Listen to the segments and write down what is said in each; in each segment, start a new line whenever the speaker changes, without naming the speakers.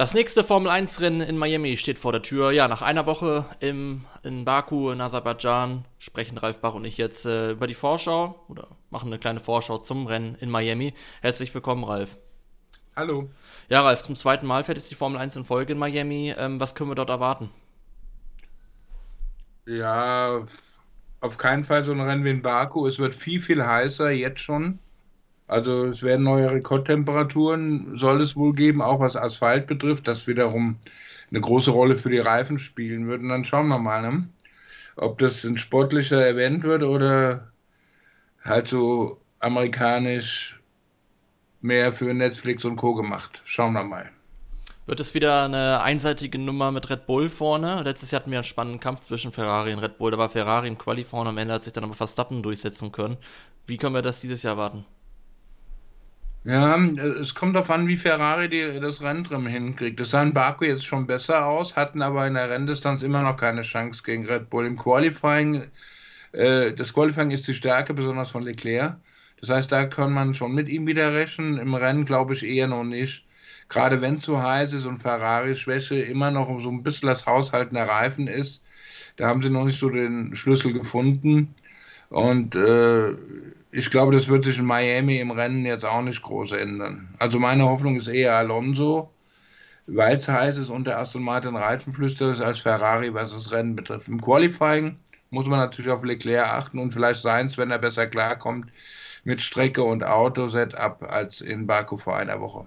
Das nächste Formel 1-Rennen in Miami steht vor der Tür. Ja, nach einer Woche im, in Baku in Aserbaidschan sprechen Ralf Bach und ich jetzt äh, über die Vorschau oder machen eine kleine Vorschau zum Rennen in Miami. Herzlich willkommen, Ralf.
Hallo.
Ja, Ralf, zum zweiten Mal fährt jetzt die Formel 1 in Folge in Miami. Ähm, was können wir dort erwarten?
Ja, auf keinen Fall so ein Rennen wie in Baku. Es wird viel, viel heißer jetzt schon. Also es werden neue Rekordtemperaturen, soll es wohl geben, auch was Asphalt betrifft, das wiederum eine große Rolle für die Reifen spielen wird. Und dann schauen wir mal, ne? ob das ein sportlicher Event wird oder halt so amerikanisch mehr für Netflix und Co. gemacht. Schauen wir mal.
Wird es wieder eine einseitige Nummer mit Red Bull vorne? Letztes Jahr hatten wir einen spannenden Kampf zwischen Ferrari und Red Bull. Da war Ferrari im Quali vorne, am Ende hat sich dann aber Verstappen durchsetzen können. Wie können wir das dieses Jahr warten?
Ja, es kommt darauf an, wie Ferrari die, das Renntrim hinkriegt. Das sah in Baku jetzt schon besser aus, hatten aber in der Renndistanz immer noch keine Chance gegen Red Bull. Im Qualifying, äh, das Qualifying ist die Stärke, besonders von Leclerc. Das heißt, da kann man schon mit ihm wieder rechnen. Im Rennen glaube ich eher noch nicht. Gerade wenn es so heiß ist und Ferraris Schwäche immer noch so ein bisschen das Haushalten der Reifen ist, da haben sie noch nicht so den Schlüssel gefunden. Und äh, ich glaube, das wird sich in Miami im Rennen jetzt auch nicht groß ändern. Also meine Hoffnung ist eher Alonso, weil es heiß ist und der Aston Martin Reifenflüster ist als Ferrari, was das Rennen betrifft. Im Qualifying muss man natürlich auf Leclerc achten und vielleicht Seins, wenn er besser klarkommt, mit Strecke und Auto-Setup als in Baku vor einer Woche.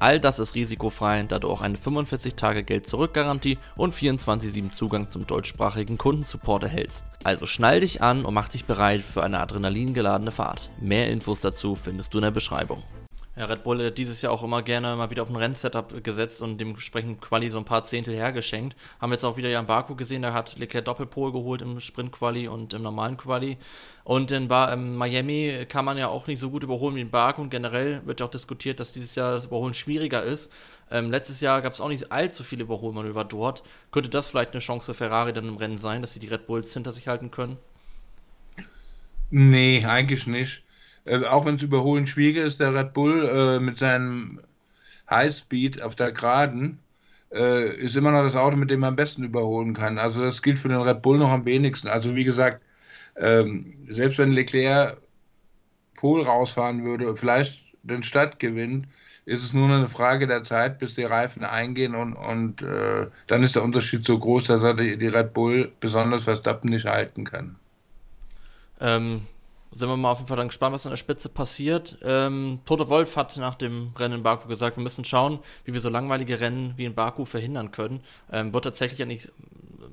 All das ist risikofrei, da du auch eine 45-Tage-Geld-Zurück-Garantie und 24-7 Zugang zum deutschsprachigen Kundensupport erhältst. Also schnall dich an und mach dich bereit für eine adrenalingeladene Fahrt. Mehr Infos dazu findest du in der Beschreibung. Ja, Red Bull hat dieses Jahr auch immer gerne mal wieder auf ein Rennsetup gesetzt und dementsprechend Quali so ein paar Zehntel hergeschenkt. Haben wir jetzt auch wieder ja in Baku gesehen, da hat Leclerc Doppelpol geholt im Sprint-Quali und im normalen Quali. Und in, ba in Miami kann man ja auch nicht so gut überholen wie in Baku und generell wird ja auch diskutiert, dass dieses Jahr das Überholen schwieriger ist. Ähm, letztes Jahr gab es auch nicht allzu viele Überholmanöver dort. Könnte das vielleicht eine Chance für Ferrari dann im Rennen sein, dass sie die Red Bulls hinter sich halten können?
Nee, eigentlich nicht äh, auch wenn es überholen schwieriger ist, der Red Bull äh, mit seinem Highspeed auf der Geraden äh, ist immer noch das Auto, mit dem man am besten überholen kann. Also das gilt für den Red Bull noch am wenigsten. Also wie gesagt, ähm, selbst wenn Leclerc Pol rausfahren würde, vielleicht den Stadt gewinnt, ist es nur eine Frage der Zeit, bis die Reifen eingehen und, und äh, dann ist der Unterschied so groß, dass er die, die Red Bull besonders Verstappen nicht halten kann.
Ähm, sind wir mal auf jeden Fall dann gespannt, was an der Spitze passiert. Ähm, Toto Wolf hat nach dem Rennen in Baku gesagt, wir müssen schauen, wie wir so langweilige Rennen wie in Baku verhindern können. Ähm, wird tatsächlich ja nicht,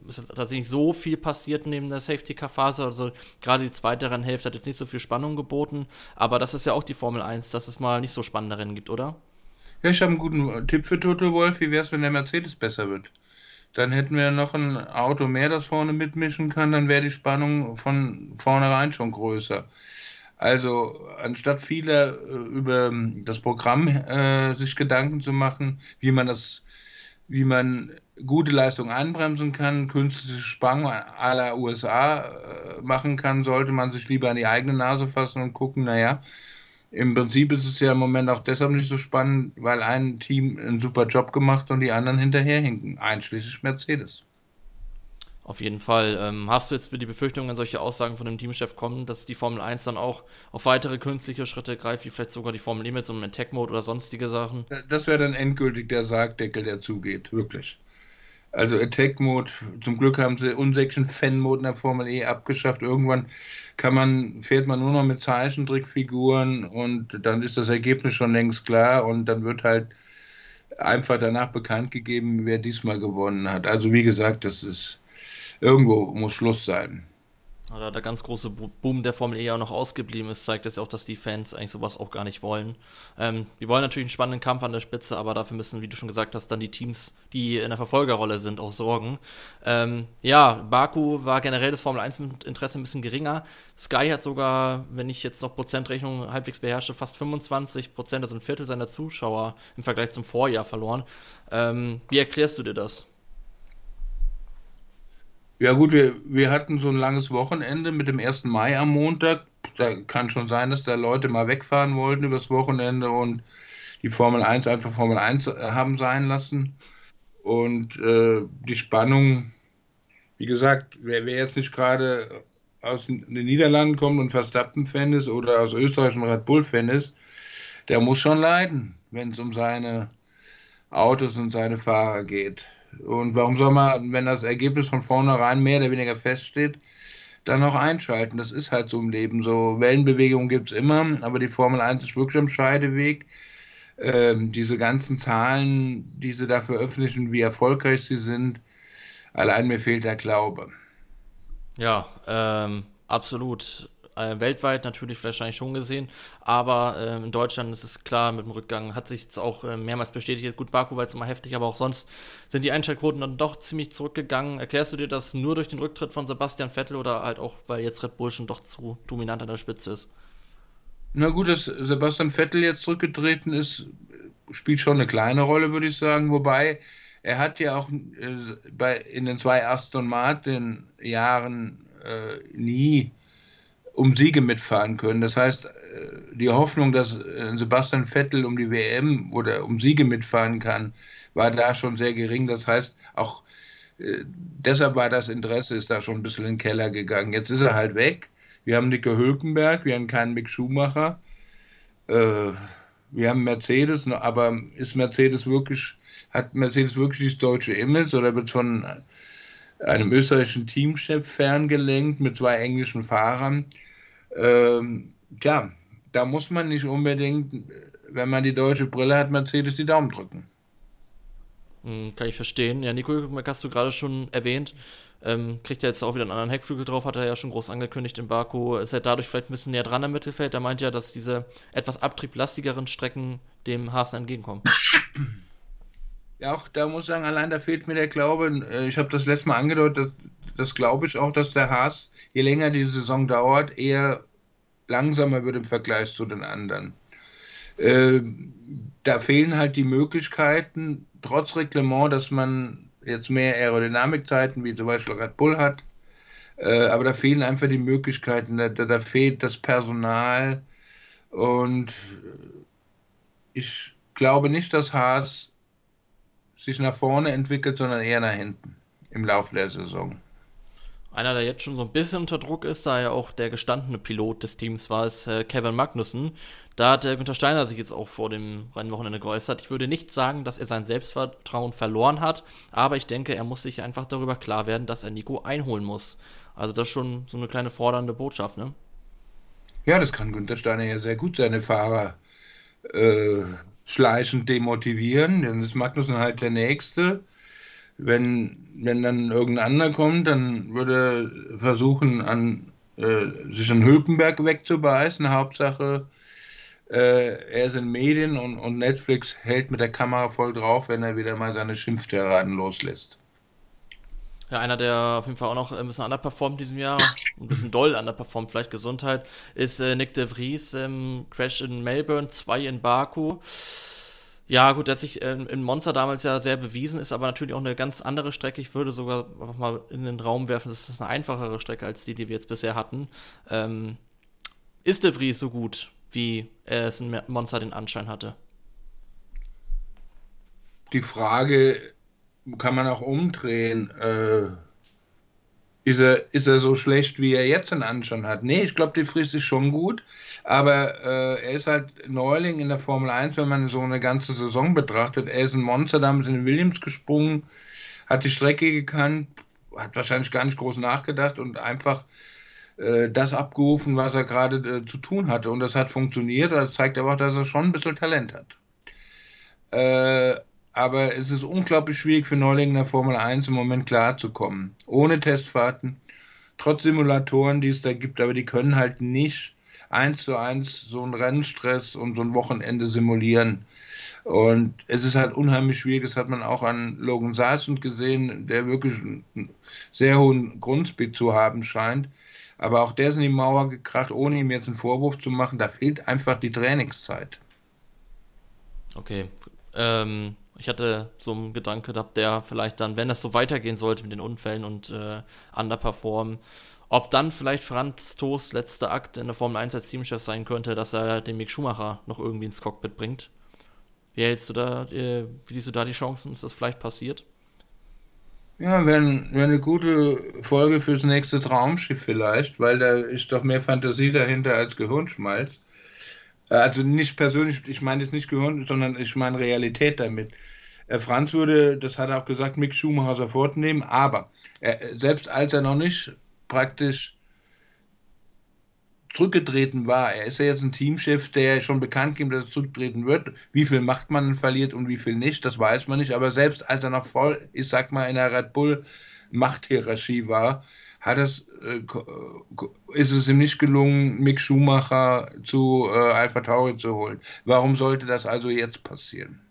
ist tatsächlich so viel passiert neben der Safety-Car-Phase. Also gerade die zweite Rennhälfte hat jetzt nicht so viel Spannung geboten. Aber das ist ja auch die Formel 1, dass es mal nicht so spannende Rennen gibt, oder?
Ja, ich habe einen guten Tipp für Toto Wolf. Wie wäre es, wenn der Mercedes besser wird? Dann hätten wir noch ein Auto mehr, das vorne mitmischen kann, dann wäre die Spannung von vornherein schon größer. Also anstatt viele äh, über das Programm äh, sich Gedanken zu machen, wie man das, wie man gute Leistung einbremsen kann, künstliche Spannung aller USA äh, machen kann, sollte man sich lieber an die eigene Nase fassen und gucken, naja, im Prinzip ist es ja im Moment auch deshalb nicht so spannend, weil ein Team einen super Job gemacht und die anderen hinterherhinken, einschließlich Mercedes.
Auf jeden Fall. Ähm, hast du jetzt die Befürchtung, wenn solche Aussagen von dem Teamchef kommen, dass die Formel 1 dann auch auf weitere künstliche Schritte greift, wie vielleicht sogar die Formel Limits und Attack-Mode oder sonstige Sachen?
Das wäre dann endgültig der Sargdeckel, der zugeht, wirklich. Also Attack Mode, zum Glück haben sie unsäglichen Fan Mode in der Formel E abgeschafft. Irgendwann kann man, fährt man nur noch mit Zeichentrickfiguren und dann ist das Ergebnis schon längst klar und dann wird halt einfach danach bekannt gegeben, wer diesmal gewonnen hat. Also wie gesagt, das ist irgendwo muss Schluss sein.
Da der ganz große Boom der Formel E ja auch noch ausgeblieben ist, zeigt das ja auch, dass die Fans eigentlich sowas auch gar nicht wollen. Ähm, die wollen natürlich einen spannenden Kampf an der Spitze, aber dafür müssen, wie du schon gesagt hast, dann die Teams, die in der Verfolgerrolle sind, auch sorgen. Ähm, ja, Baku war generell das Formel 1 Interesse ein bisschen geringer. Sky hat sogar, wenn ich jetzt noch Prozentrechnung halbwegs beherrsche, fast 25 Prozent, also ein Viertel seiner Zuschauer im Vergleich zum Vorjahr verloren. Ähm, wie erklärst du dir das?
Ja gut, wir, wir hatten so ein langes Wochenende mit dem 1. Mai am Montag. Da kann schon sein, dass da Leute mal wegfahren wollten übers Wochenende und die Formel 1 einfach Formel 1 haben sein lassen. Und äh, die Spannung, wie gesagt, wer, wer jetzt nicht gerade aus den Niederlanden kommt und Verstappen-Fan ist oder aus Österreich und Red Bull-Fan ist, der muss schon leiden, wenn es um seine Autos und seine Fahrer geht. Und warum soll man, wenn das Ergebnis von vornherein mehr oder weniger feststeht, dann noch einschalten? Das ist halt so im Leben so. Wellenbewegungen gibt es immer, aber die Formel 1 ist wirklich am Scheideweg. Ähm, diese ganzen Zahlen, die sie da veröffentlichen, wie erfolgreich sie sind, allein mir fehlt der Glaube.
Ja, ähm, absolut äh, weltweit natürlich wahrscheinlich schon gesehen, aber äh, in Deutschland ist es klar mit dem Rückgang, hat sich jetzt auch äh, mehrmals bestätigt. Gut, Baku war jetzt immer heftig, aber auch sonst sind die Einschaltquoten dann doch ziemlich zurückgegangen. Erklärst du dir das nur durch den Rücktritt von Sebastian Vettel oder halt auch, weil jetzt Red Bull schon doch zu dominant an der Spitze ist?
Na gut, dass Sebastian Vettel jetzt zurückgetreten ist, spielt schon eine kleine Rolle, würde ich sagen. Wobei er hat ja auch äh, bei, in den zwei Aston Martin Jahren äh, nie um Siege mitfahren können. Das heißt, äh, die Hoffnung, dass äh, Sebastian Vettel um die WM oder um Siege mitfahren kann, war da schon sehr gering. Das heißt, auch äh, deshalb war das Interesse, ist da schon ein bisschen in den Keller gegangen. Jetzt ist er halt weg. Wir haben Nico Hülkenberg, wir haben keinen Mick Schumacher. Äh, wir haben Mercedes, aber ist Mercedes wirklich, hat Mercedes wirklich das deutsche Image oder wird von einem österreichischen Teamchef ferngelenkt mit zwei englischen Fahrern? Ähm, tja, da muss man nicht unbedingt, wenn man die deutsche Brille hat, Mercedes die Daumen drücken.
Hm, kann ich verstehen. Ja, Nico Hülkenberg hast du gerade schon erwähnt. Ähm, kriegt er jetzt auch wieder einen anderen Heckflügel drauf, hat er ja schon groß angekündigt in Baku. Ist er dadurch vielleicht ein bisschen näher dran am Mittelfeld? Er meint ja, dass diese etwas abtrieblastigeren Strecken dem Hasen entgegenkommen.
Ja, auch da muss ich sagen, allein da fehlt mir der Glaube. Äh, ich habe das letzte Mal angedeutet, das, das glaube ich auch, dass der Haas, je länger die Saison dauert, eher langsamer wird im Vergleich zu den anderen. Äh, da fehlen halt die Möglichkeiten, trotz Reglement, dass man jetzt mehr Aerodynamikzeiten wie zum Beispiel Red Bull hat. Äh, aber da fehlen einfach die Möglichkeiten, da, da fehlt das Personal. Und ich glaube nicht, dass Haas sich nach vorne entwickelt, sondern eher nach hinten im Laufe der Saison.
Einer, der jetzt schon so ein bisschen unter Druck ist, da ja auch der gestandene Pilot des Teams war, ist äh, Kevin Magnussen. Da hat der Günther Steiner sich jetzt auch vor dem Rennwochenende geäußert. Ich würde nicht sagen, dass er sein Selbstvertrauen verloren hat, aber ich denke, er muss sich einfach darüber klar werden, dass er Nico einholen muss. Also das ist schon so eine kleine fordernde Botschaft, ne?
Ja, das kann Günther Steiner ja sehr gut seine Fahrer äh, schleichend demotivieren. Dann ist Magnussen halt der Nächste wenn, wenn dann irgendein anderer kommt, dann würde er versuchen, an, äh, sich an Hülkenberg wegzubeißen. Hauptsache, äh, er ist in Medien und, und Netflix hält mit der Kamera voll drauf, wenn er wieder mal seine Schimpftiraden loslässt.
Ja, einer, der auf jeden Fall auch noch ein bisschen underperformt diesem Jahr, ein bisschen doll underperformt, vielleicht Gesundheit, ist äh, Nick de Vries, ähm, Crash in Melbourne, 2 in Baku. Ja, gut, der hat sich ähm, in Monster damals ja sehr bewiesen, ist aber natürlich auch eine ganz andere Strecke. Ich würde sogar einfach mal in den Raum werfen, das ist eine einfachere Strecke als die, die wir jetzt bisher hatten. Ähm, ist De Vries so gut, wie es in Monster den Anschein hatte?
Die Frage kann man auch umdrehen. Äh, ist er, ist er so schlecht, wie er jetzt einen Anschein hat? Nee, ich glaube, die Fries ist schon gut, aber äh, er ist halt Neuling in der Formel 1, wenn man so eine ganze Saison betrachtet. Er ist ein Monster, damals in den Williams gesprungen, hat die Strecke gekannt, hat wahrscheinlich gar nicht groß nachgedacht und einfach äh, das abgerufen, was er gerade äh, zu tun hatte. Und das hat funktioniert, das zeigt aber auch, dass er schon ein bisschen Talent hat. Äh, aber es ist unglaublich schwierig für Neulinge in der Formel 1 im Moment klarzukommen. Ohne Testfahrten, trotz Simulatoren, die es da gibt, aber die können halt nicht eins zu eins so einen Rennstress und so ein Wochenende simulieren. Und es ist halt unheimlich schwierig, das hat man auch an Logan Sargent gesehen, der wirklich einen sehr hohen Grundspeed zu haben scheint. Aber auch der ist in die Mauer gekracht, ohne ihm jetzt einen Vorwurf zu machen. Da fehlt einfach die Trainingszeit.
Okay. Ähm, ich hatte so einen Gedanke gehabt, der vielleicht dann, wenn das so weitergehen sollte mit den Unfällen und äh, underperformen, ob dann vielleicht Franz Toast letzter Akt in der Formel 1 als Teamchef sein könnte, dass er den Mick Schumacher noch irgendwie ins Cockpit bringt. Wie hältst du da, äh, wie siehst du da die Chancen, dass das vielleicht passiert?
Ja, wäre wär eine gute Folge fürs nächste Traumschiff vielleicht, weil da ist doch mehr Fantasie dahinter als Gehirnschmalz. Äh, also nicht persönlich, ich meine jetzt nicht Gehirn, sondern ich meine Realität damit. Äh, Franz würde, das hat er auch gesagt, Mick Schumacher sofort nehmen, aber er, selbst als er noch nicht praktisch zurückgetreten war. Er ist ja jetzt ein Teamchef, der schon bekannt gibt, dass er zurücktreten wird. Wie viel Macht man verliert und wie viel nicht, das weiß man nicht. Aber selbst als er noch voll, ich sag mal, in der Red Bull Machthierarchie war, hat es, äh, ist es ihm nicht gelungen, Mick Schumacher zu äh, Alpha Tauri zu holen. Warum sollte das also jetzt passieren?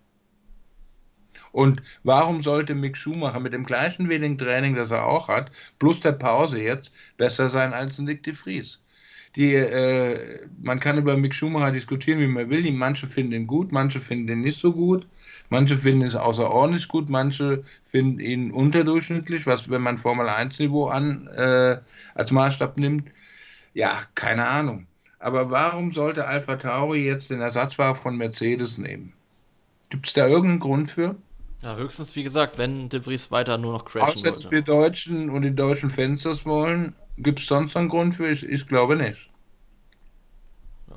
Und warum sollte Mick Schumacher mit dem gleichen wenigen Training, das er auch hat, plus der Pause jetzt, besser sein als Nick de Vries? Die, äh, man kann über Mick Schumacher diskutieren, wie man will. Die, manche finden ihn gut, manche finden ihn nicht so gut. Manche finden es außerordentlich gut, manche finden ihn unterdurchschnittlich, was, wenn man Formel 1-Niveau an äh, als Maßstab nimmt. Ja, keine Ahnung. Aber warum sollte Alpha Tauri jetzt den Ersatzwagen von Mercedes nehmen? Gibt es da irgendeinen Grund für?
Ja, höchstens, wie gesagt, wenn De Vries weiter nur noch crashen
Außer, wollte. wir Deutschen und die deutschen Fans das wollen, gibt es sonst einen Grund für? Ich, ich glaube nicht.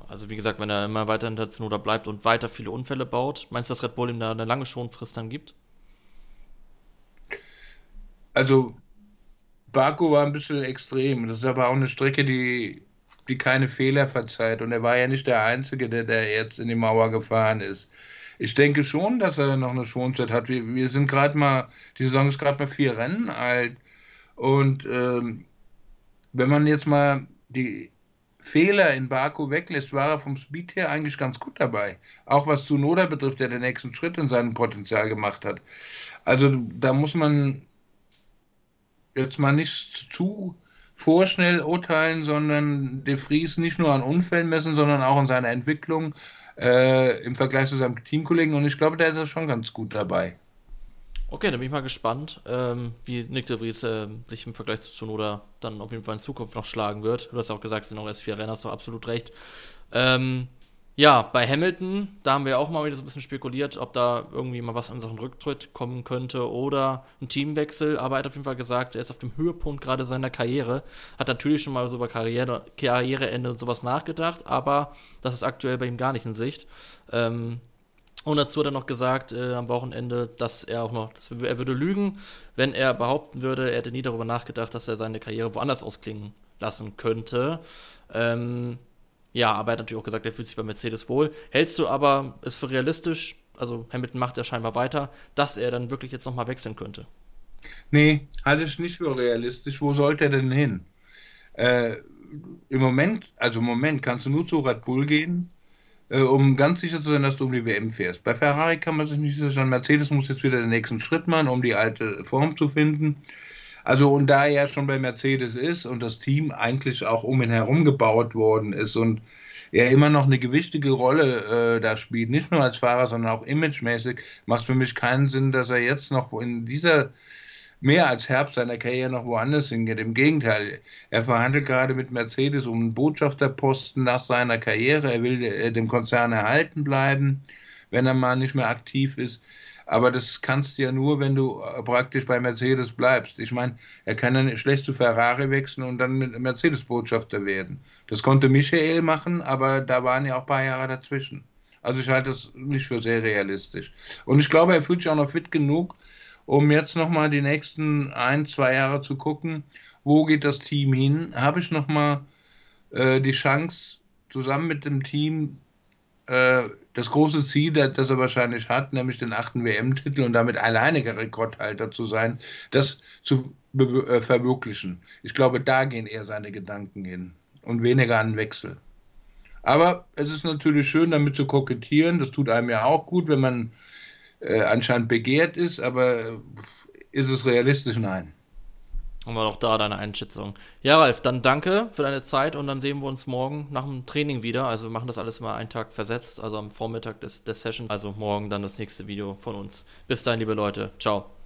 also wie gesagt, wenn er immer weiter in der Zunoda bleibt und weiter viele Unfälle baut, meinst du, dass Red Bull ihm da eine lange Schonfrist dann gibt?
Also Baku war ein bisschen extrem. Das ist aber auch eine Strecke, die, die keine Fehler verzeiht. Und er war ja nicht der Einzige, der, der jetzt in die Mauer gefahren ist. Ich denke schon, dass er noch eine Schonzeit hat. Wir, wir sind gerade mal, die Saison ist gerade mal vier Rennen alt. Und ähm, wenn man jetzt mal die Fehler in Baku weglässt, war er vom Speed her eigentlich ganz gut dabei. Auch was Tsunoda betrifft, der den nächsten Schritt in seinem Potenzial gemacht hat. Also da muss man jetzt mal nicht zu vorschnell urteilen, sondern De Vries nicht nur an Unfällen messen, sondern auch an seiner Entwicklung äh, im Vergleich zu seinem Teamkollegen und ich glaube, der ist schon ganz gut dabei.
Okay, dann bin ich mal gespannt, ähm, wie Nick de Vries äh, sich im Vergleich zu Zunoda dann auf jeden Fall in Zukunft noch schlagen wird. Du hast auch gesagt, es sind noch erst vier Rennen, hast du absolut recht. Ähm, ja, bei Hamilton, da haben wir auch mal wieder so ein bisschen spekuliert, ob da irgendwie mal was an Sachen Rücktritt kommen könnte oder ein Teamwechsel. Aber er hat auf jeden Fall gesagt, er ist auf dem Höhepunkt gerade seiner Karriere. Hat natürlich schon mal so über Karriere, Karriereende und sowas nachgedacht, aber das ist aktuell bei ihm gar nicht in Sicht. Ähm, und dazu hat er noch gesagt äh, am Wochenende, dass er auch noch, dass er würde lügen, wenn er behaupten würde, er hätte nie darüber nachgedacht, dass er seine Karriere woanders ausklingen lassen könnte. Ähm, ja, aber er hat natürlich auch gesagt, er fühlt sich bei Mercedes wohl. Hältst du aber es für realistisch, also Hamilton macht ja scheinbar weiter, dass er dann wirklich jetzt nochmal wechseln könnte?
Nee, halte ich nicht für realistisch. Wo sollte er denn hin? Äh, Im Moment, also im Moment kannst du nur zu Red Bull gehen, äh, um ganz sicher zu sein, dass du um die WM fährst. Bei Ferrari kann man sich nicht sicher sein. Mercedes muss jetzt wieder den nächsten Schritt machen, um die alte Form zu finden. Also und da er schon bei Mercedes ist und das Team eigentlich auch um ihn herum gebaut worden ist und er immer noch eine gewichtige Rolle äh, da spielt, nicht nur als Fahrer, sondern auch imagemäßig, macht für mich keinen Sinn, dass er jetzt noch in dieser mehr als Herbst seiner Karriere noch woanders hingeht. Im Gegenteil, er verhandelt gerade mit Mercedes um einen Botschafterposten nach seiner Karriere. Er will äh, dem Konzern erhalten bleiben, wenn er mal nicht mehr aktiv ist. Aber das kannst du ja nur, wenn du äh, praktisch bei Mercedes bleibst. Ich meine, er kann ja schlecht zu Ferrari wechseln und dann Mercedes-Botschafter werden. Das konnte Michael machen, aber da waren ja auch ein paar Jahre dazwischen. Also ich halte das nicht für sehr realistisch. Und ich glaube, er fühlt sich auch noch fit genug, um jetzt nochmal die nächsten ein, zwei Jahre zu gucken, wo geht das Team hin? Habe ich nochmal äh, die Chance, zusammen mit dem Team äh, das große Ziel, das er wahrscheinlich hat, nämlich den achten WM-Titel und damit alleiniger Rekordhalter zu sein, das zu äh, verwirklichen. Ich glaube, da gehen eher seine Gedanken hin und weniger an Wechsel. Aber es ist natürlich schön, damit zu kokettieren. Das tut einem ja auch gut, wenn man äh, anscheinend begehrt ist, aber ist es realistisch? Nein.
Haben wir doch da deine Einschätzung. Ja, Ralf, dann danke für deine Zeit und dann sehen wir uns morgen nach dem Training wieder. Also wir machen das alles mal einen Tag versetzt, also am Vormittag des, des Sessions. Also morgen dann das nächste Video von uns. Bis dahin, liebe Leute. Ciao.